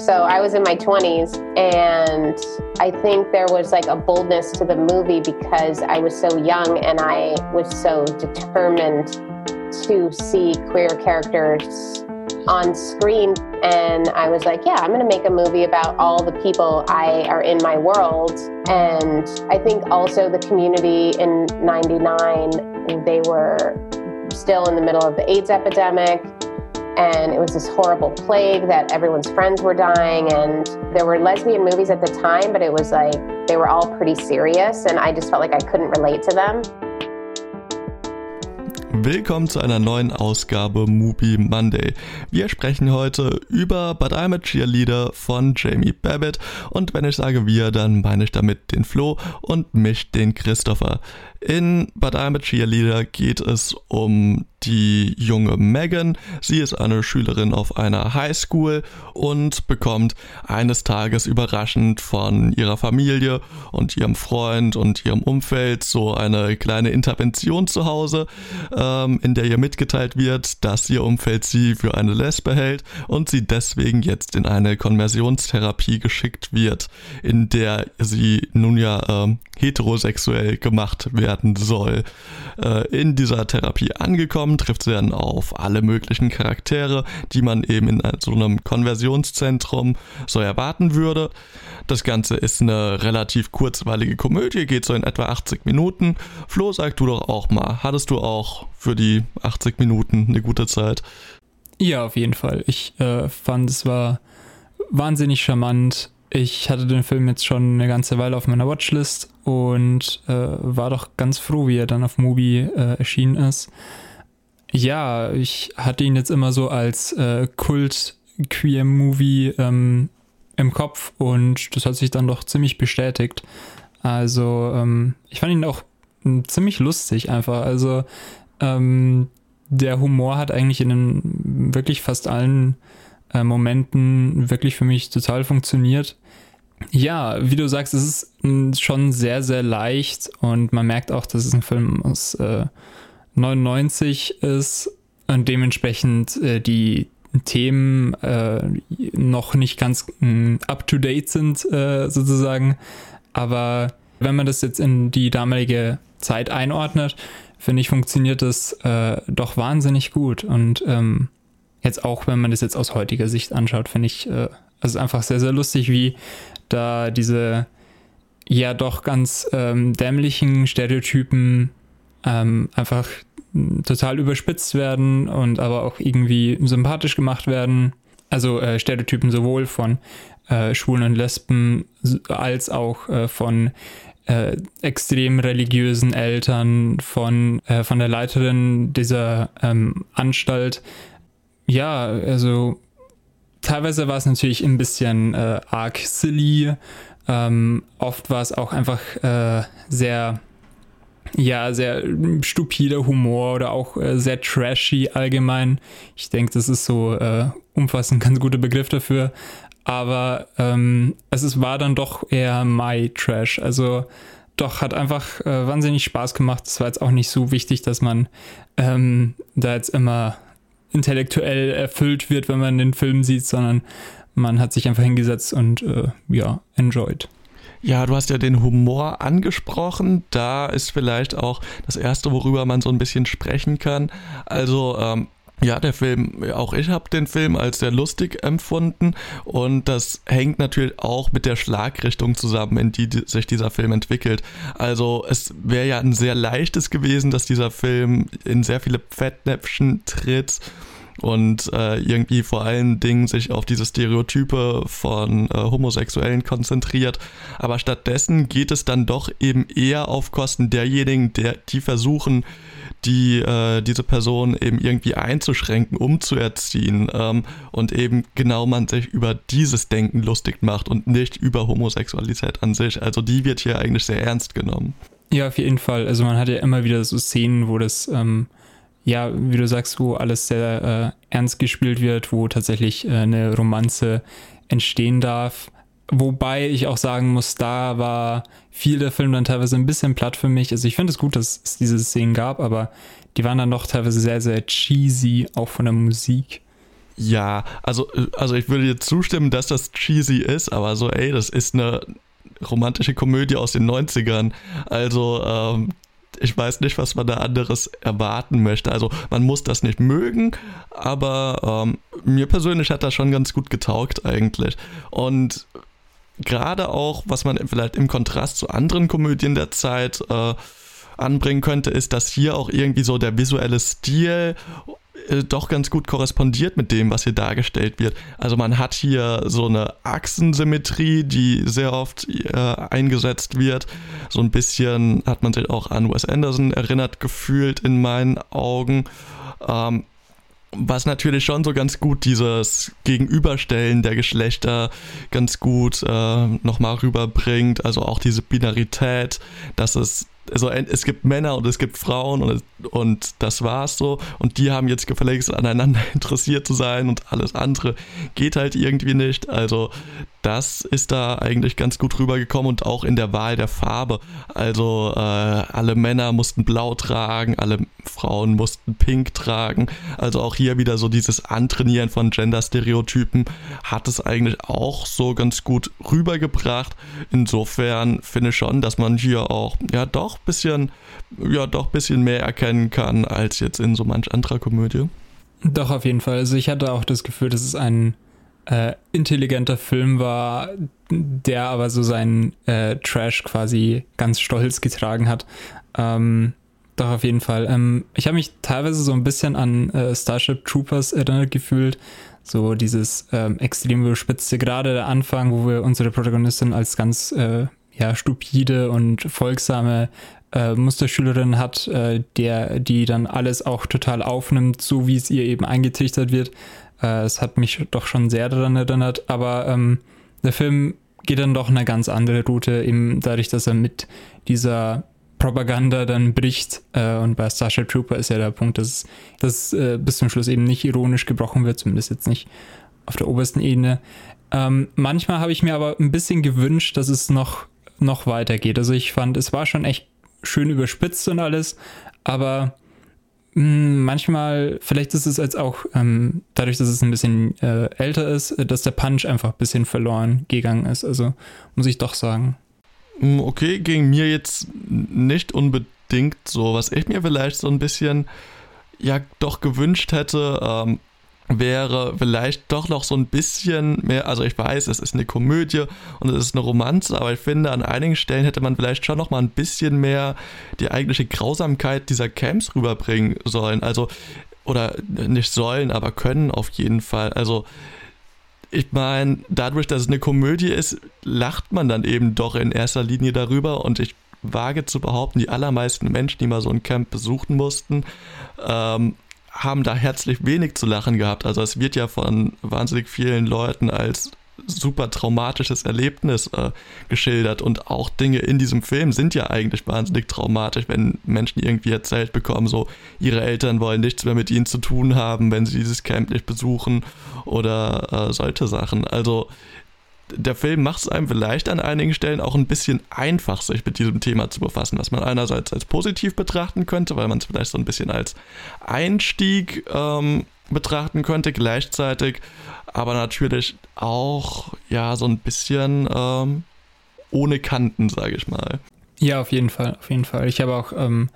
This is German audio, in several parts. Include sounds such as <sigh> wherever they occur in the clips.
So I was in my 20s, and I think there was like a boldness to the movie because I was so young and I was so determined to see queer characters on screen. And I was like, yeah, I'm going to make a movie about all the people I are in my world. And I think also the community in 99, they were still in the middle of the AIDS epidemic and it was this horrible plague that everyone's friends were dying and there were lesbian movies at the time but it was like they were all pretty serious and i just felt like i couldn't relate to them Willkommen zu einer neuen Ausgabe Movie Monday. Wir sprechen heute über But I'm a Cheerleader von Jamie Babbitt und wenn ich sage wir, dann meine ich damit den Flo und mich, den Christopher. In But I'm a Cheerleader geht es um die junge Megan. Sie ist eine Schülerin auf einer Highschool und bekommt eines Tages überraschend von ihrer Familie und ihrem Freund und ihrem Umfeld so eine kleine Intervention zu Hause, ähm, in der ihr mitgeteilt wird, dass ihr Umfeld sie für eine Lesbe hält und sie deswegen jetzt in eine Konversionstherapie geschickt wird, in der sie nun ja ähm, heterosexuell gemacht werden soll. Äh, in dieser Therapie angekommen, trifft sie dann auf alle möglichen Charaktere, die man eben in so einem Konversionszentrum so erwarten würde. Das Ganze ist eine relativ kurzweilige Komödie, geht so in etwa 80 Minuten. Flo, sag du doch auch mal, hattest du auch für die 80 Minuten eine gute Zeit? Ja, auf jeden Fall. Ich äh, fand, es war wahnsinnig charmant ich hatte den Film jetzt schon eine ganze Weile auf meiner Watchlist und äh, war doch ganz froh, wie er dann auf Mubi äh, erschienen ist. Ja, ich hatte ihn jetzt immer so als äh, Kult-Queer-Movie ähm, im Kopf und das hat sich dann doch ziemlich bestätigt. Also, ähm, ich fand ihn auch hm, ziemlich lustig einfach. Also, ähm, der Humor hat eigentlich in den wirklich fast allen äh, Momenten wirklich für mich total funktioniert. Ja, wie du sagst, es ist schon sehr, sehr leicht und man merkt auch, dass es ein Film aus äh, 99 ist und dementsprechend äh, die Themen äh, noch nicht ganz äh, up-to-date sind, äh, sozusagen. Aber wenn man das jetzt in die damalige Zeit einordnet, finde ich, funktioniert das äh, doch wahnsinnig gut. Und ähm, jetzt auch, wenn man das jetzt aus heutiger Sicht anschaut, finde ich äh, es einfach sehr, sehr lustig, wie da diese ja doch ganz ähm, dämlichen Stereotypen ähm, einfach total überspitzt werden und aber auch irgendwie sympathisch gemacht werden. Also äh, Stereotypen sowohl von äh, Schwulen und Lesben als auch äh, von äh, extrem religiösen Eltern, von, äh, von der Leiterin dieser ähm, Anstalt. Ja, also teilweise war es natürlich ein bisschen äh, arg silly. Ähm, oft war es auch einfach äh, sehr, ja, sehr stupider Humor oder auch äh, sehr trashy allgemein. Ich denke, das ist so äh, umfassend ein ganz guter Begriff dafür. Aber ähm, es ist, war dann doch eher My Trash. Also doch, hat einfach äh, wahnsinnig Spaß gemacht. Es war jetzt auch nicht so wichtig, dass man ähm, da jetzt immer intellektuell erfüllt wird, wenn man den Film sieht, sondern man hat sich einfach hingesetzt und äh, ja, enjoyed. Ja, du hast ja den Humor angesprochen. Da ist vielleicht auch das Erste, worüber man so ein bisschen sprechen kann. Also ähm, ja, der Film, auch ich habe den Film als sehr lustig empfunden und das hängt natürlich auch mit der Schlagrichtung zusammen, in die sich dieser Film entwickelt. Also es wäre ja ein sehr leichtes gewesen, dass dieser Film in sehr viele Fettnäpfchen tritt und äh, irgendwie vor allen Dingen sich auf diese Stereotype von äh, Homosexuellen konzentriert. Aber stattdessen geht es dann doch eben eher auf Kosten derjenigen, der, die versuchen, die äh, diese Person eben irgendwie einzuschränken, umzuerziehen ähm, und eben genau man sich über dieses Denken lustig macht und nicht über Homosexualität an sich. Also die wird hier eigentlich sehr ernst genommen. Ja, auf jeden Fall. Also man hat ja immer wieder so Szenen, wo das, ähm, ja, wie du sagst, wo alles sehr äh, ernst gespielt wird, wo tatsächlich äh, eine Romanze entstehen darf. Wobei ich auch sagen muss, da war viel der Film dann teilweise ein bisschen platt für mich. Also ich finde es gut, dass es diese Szenen gab, aber die waren dann doch teilweise sehr, sehr cheesy, auch von der Musik. Ja, also, also ich würde dir zustimmen, dass das cheesy ist, aber so, ey, das ist eine romantische Komödie aus den 90ern. Also, ähm, ich weiß nicht, was man da anderes erwarten möchte. Also man muss das nicht mögen, aber ähm, mir persönlich hat das schon ganz gut getaugt eigentlich. Und gerade auch, was man vielleicht im Kontrast zu anderen Komödien der Zeit äh, anbringen könnte, ist, dass hier auch irgendwie so der visuelle Stil äh, doch ganz gut korrespondiert mit dem, was hier dargestellt wird. Also man hat hier so eine Achsensymmetrie, die sehr oft äh, eingesetzt wird. So ein bisschen hat man sich auch an Wes Anderson erinnert gefühlt in meinen Augen. Ähm, was natürlich schon so ganz gut dieses Gegenüberstellen der Geschlechter ganz gut äh, nochmal rüberbringt. Also auch diese Binarität, dass es also es gibt Männer und es gibt Frauen und, und das war's so. Und die haben jetzt gefälligst aneinander <laughs> interessiert zu sein und alles andere geht halt irgendwie nicht. Also das ist da eigentlich ganz gut rübergekommen und auch in der Wahl der Farbe. Also äh, alle Männer mussten blau tragen, alle Frauen mussten pink tragen. Also auch hier wieder so dieses Antrainieren von Gender-Stereotypen hat es eigentlich auch so ganz gut rübergebracht. Insofern finde ich schon, dass man hier auch ja doch bisschen, ja doch bisschen mehr erkennen kann als jetzt in so manch anderer Komödie. Doch, auf jeden Fall. Also ich hatte auch das Gefühl, dass es ein äh, intelligenter Film war, der aber so seinen äh, Trash quasi ganz stolz getragen hat. Ähm, doch, auf jeden Fall. Ähm, ich habe mich teilweise so ein bisschen an äh, Starship Troopers erinnert gefühlt. So dieses ähm, extrem überspitzte, gerade der Anfang, wo wir unsere Protagonistin als ganz äh, ja, stupide und folgsame äh, Musterschülerin hat, äh, der, die dann alles auch total aufnimmt, so wie es ihr eben eingetrichtert wird. Äh, es hat mich doch schon sehr daran erinnert, aber ähm, der Film geht dann doch eine ganz andere Route, eben dadurch, dass er mit dieser Propaganda dann bricht. Äh, und bei Starship Trooper ist ja der Punkt, dass das äh, bis zum Schluss eben nicht ironisch gebrochen wird, zumindest jetzt nicht auf der obersten Ebene. Ähm, manchmal habe ich mir aber ein bisschen gewünscht, dass es noch, noch weitergeht. Also ich fand, es war schon echt schön überspitzt und alles, aber manchmal, vielleicht ist es jetzt auch ähm, dadurch, dass es ein bisschen äh, älter ist, äh, dass der Punch einfach ein bisschen verloren gegangen ist. Also muss ich doch sagen. Hm, okay, ging mir jetzt nicht unbedingt so. Was ich mir vielleicht so ein bisschen ja doch gewünscht hätte, ähm, wäre vielleicht doch noch so ein bisschen mehr, also ich weiß, es ist eine Komödie und es ist eine Romanze, aber ich finde, an einigen Stellen hätte man vielleicht schon noch mal ein bisschen mehr die eigentliche Grausamkeit dieser Camps rüberbringen sollen. Also, oder nicht sollen, aber können auf jeden Fall. Also, ich meine, dadurch, dass es eine Komödie ist, lacht man dann eben doch in erster Linie darüber und ich wage zu behaupten, die allermeisten Menschen, die mal so ein Camp besuchen mussten, ähm, haben da herzlich wenig zu lachen gehabt. Also es wird ja von wahnsinnig vielen Leuten als super traumatisches Erlebnis äh, geschildert und auch Dinge in diesem Film sind ja eigentlich wahnsinnig traumatisch, wenn Menschen irgendwie erzählt bekommen, so ihre Eltern wollen nichts mehr mit ihnen zu tun haben, wenn sie dieses Camp nicht besuchen oder äh, solche Sachen. Also der Film macht es einem vielleicht an einigen Stellen auch ein bisschen einfach, sich mit diesem Thema zu befassen, was man einerseits als positiv betrachten könnte, weil man es vielleicht so ein bisschen als Einstieg ähm, betrachten könnte, gleichzeitig aber natürlich auch ja so ein bisschen ähm, ohne Kanten, sage ich mal. Ja, auf jeden Fall, auf jeden Fall. Ich habe auch ähm,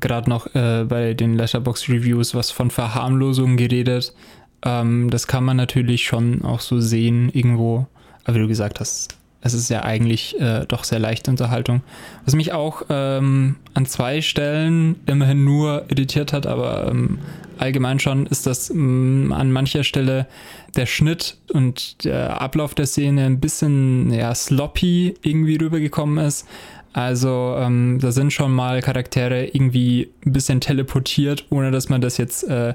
gerade noch äh, bei den Letterbox Reviews was von Verharmlosung geredet. Ähm, das kann man natürlich schon auch so sehen irgendwo aber wie du gesagt hast, es ist ja eigentlich äh, doch sehr leichte Unterhaltung. Was mich auch ähm, an zwei Stellen immerhin nur irritiert hat, aber ähm, allgemein schon, ist, dass ähm, an mancher Stelle der Schnitt und der Ablauf der Szene ein bisschen ja, sloppy irgendwie rübergekommen ist. Also ähm, da sind schon mal Charaktere irgendwie ein bisschen teleportiert, ohne dass man das jetzt äh,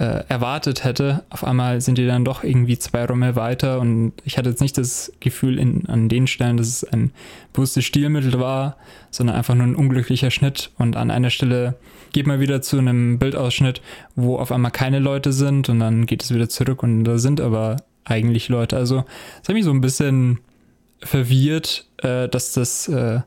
äh, erwartet hätte. Auf einmal sind die dann doch irgendwie zwei Räume weiter und ich hatte jetzt nicht das Gefühl in, an den Stellen, dass es ein bewusstes Stilmittel war, sondern einfach nur ein unglücklicher Schnitt und an einer Stelle geht man wieder zu einem Bildausschnitt, wo auf einmal keine Leute sind und dann geht es wieder zurück und da sind aber eigentlich Leute. Also es hat mich so ein bisschen verwirrt, äh, dass das äh,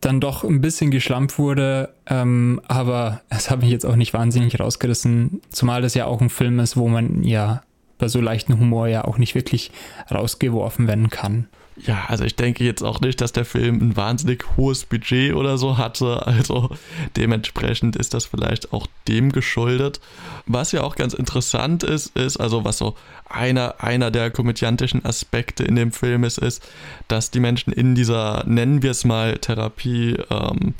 dann doch ein bisschen geschlampt wurde, ähm, aber es hat mich jetzt auch nicht wahnsinnig rausgerissen, zumal das ja auch ein Film ist, wo man ja bei so leichten Humor ja auch nicht wirklich rausgeworfen werden kann. Ja, also ich denke jetzt auch nicht, dass der Film ein wahnsinnig hohes Budget oder so hatte. Also dementsprechend ist das vielleicht auch dem geschuldet. Was ja auch ganz interessant ist, ist, also was so einer, einer der komödiantischen Aspekte in dem Film ist, ist, dass die Menschen in dieser, nennen wir es mal, Therapie, ähm,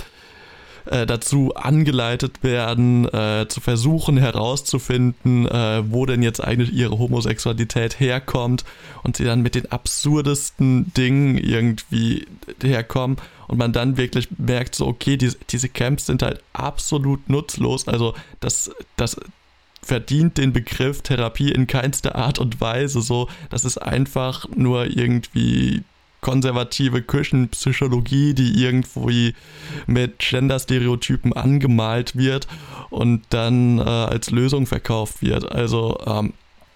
äh, dazu angeleitet werden, äh, zu versuchen herauszufinden, äh, wo denn jetzt eigentlich ihre Homosexualität herkommt und sie dann mit den absurdesten Dingen irgendwie herkommen und man dann wirklich merkt, so okay, diese, diese Camps sind halt absolut nutzlos, also das, das verdient den Begriff Therapie in keinster Art und Weise so, das ist einfach nur irgendwie konservative Küchenpsychologie, die irgendwie mit Gender-Stereotypen angemalt wird und dann äh, als Lösung verkauft wird. Also ähm,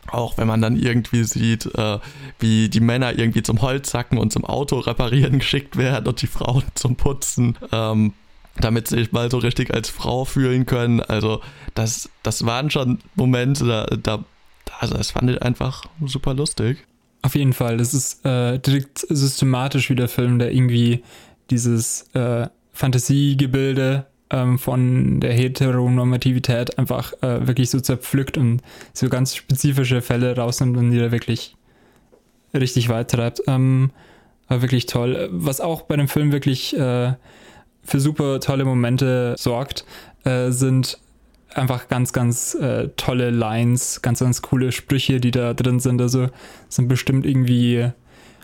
auch wenn man dann irgendwie sieht, äh, wie die Männer irgendwie zum Holzhacken und zum Auto reparieren <laughs> geschickt werden und die Frauen <laughs> zum Putzen. Ähm, damit sie sich mal so richtig als Frau fühlen können. Also das, das waren schon Momente, da, da also das fand ich einfach super lustig. Auf jeden Fall, das ist äh, direkt systematisch wie der Film, der irgendwie dieses äh, Fantasiegebilde ähm, von der Heteronormativität einfach äh, wirklich so zerpflückt und so ganz spezifische Fälle rausnimmt und die da wirklich richtig weit treibt. Ähm, war wirklich toll. Was auch bei dem Film wirklich äh, für super tolle Momente sorgt, äh, sind einfach ganz, ganz äh, tolle Lines, ganz, ganz coole Sprüche, die da drin sind. Also sind bestimmt irgendwie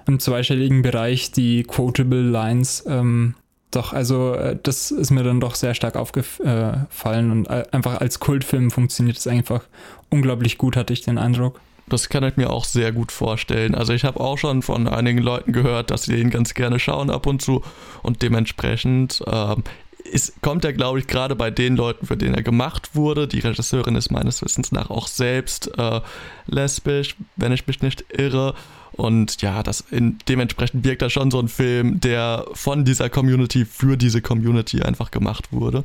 im zweistelligen Bereich die quotable Lines. Ähm, doch, also äh, das ist mir dann doch sehr stark aufgefallen und äh, einfach als Kultfilm funktioniert es einfach unglaublich gut, hatte ich den Eindruck. Das kann ich mir auch sehr gut vorstellen. Also ich habe auch schon von einigen Leuten gehört, dass sie den ganz gerne schauen ab und zu und dementsprechend ähm, ist, kommt er, glaube ich, gerade bei den Leuten, für den er gemacht wurde. Die Regisseurin ist meines Wissens nach auch selbst äh, lesbisch, wenn ich mich nicht irre. Und ja, das in, dementsprechend wirkt er schon so ein Film, der von dieser Community für diese Community einfach gemacht wurde.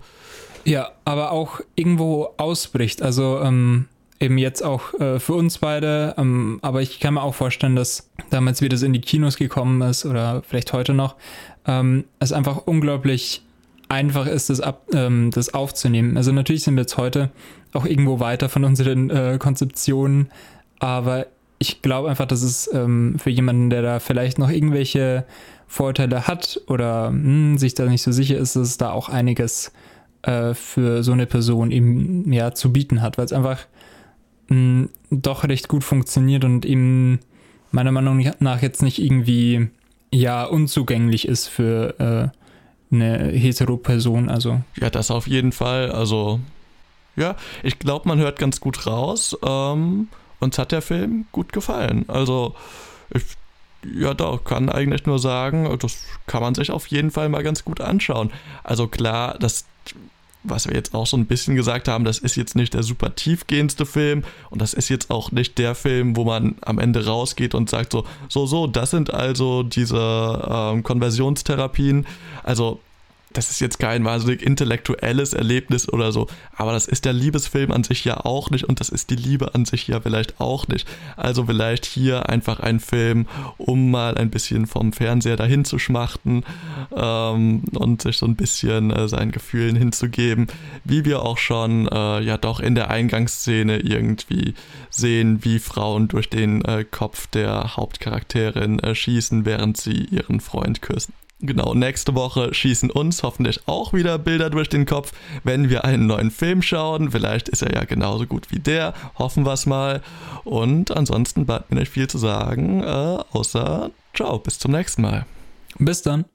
Ja, aber auch irgendwo ausbricht. Also ähm, eben jetzt auch äh, für uns beide. Ähm, aber ich kann mir auch vorstellen, dass damals, wie das in die Kinos gekommen ist oder vielleicht heute noch, ähm, es einfach unglaublich einfach ist, das, ab, ähm, das aufzunehmen. Also natürlich sind wir jetzt heute auch irgendwo weiter von unseren äh, Konzeptionen, aber ich glaube einfach, dass es ähm, für jemanden, der da vielleicht noch irgendwelche Vorteile hat oder mh, hm, sich da nicht so sicher ist, dass es da auch einiges äh, für so eine Person eben ja zu bieten hat, weil es einfach mh, hm, doch recht gut funktioniert und eben meiner Meinung nach jetzt nicht irgendwie ja unzugänglich ist für äh, eine Hetero-Person, also. Ja, das auf jeden Fall. Also, ja, ich glaube, man hört ganz gut raus. Ähm, uns hat der Film gut gefallen. Also, ich, ja, da kann eigentlich nur sagen, das kann man sich auf jeden Fall mal ganz gut anschauen. Also klar, das was wir jetzt auch so ein bisschen gesagt haben, das ist jetzt nicht der super tiefgehendste Film und das ist jetzt auch nicht der Film, wo man am Ende rausgeht und sagt so, so, so, das sind also diese ähm, Konversionstherapien. Also das ist jetzt kein wahnsinnig intellektuelles Erlebnis oder so, aber das ist der Liebesfilm an sich ja auch nicht und das ist die Liebe an sich ja vielleicht auch nicht. Also vielleicht hier einfach ein Film, um mal ein bisschen vom Fernseher dahin zu schmachten ähm, und sich so ein bisschen äh, seinen Gefühlen hinzugeben, wie wir auch schon äh, ja doch in der Eingangsszene irgendwie sehen, wie Frauen durch den äh, Kopf der Hauptcharakterin äh, schießen, während sie ihren Freund küssen. Genau, nächste Woche schießen uns hoffentlich auch wieder Bilder durch den Kopf, wenn wir einen neuen Film schauen. Vielleicht ist er ja genauso gut wie der. Hoffen wir es mal. Und ansonsten bleibt mir nicht viel zu sagen, äh, außer ciao, bis zum nächsten Mal. Bis dann.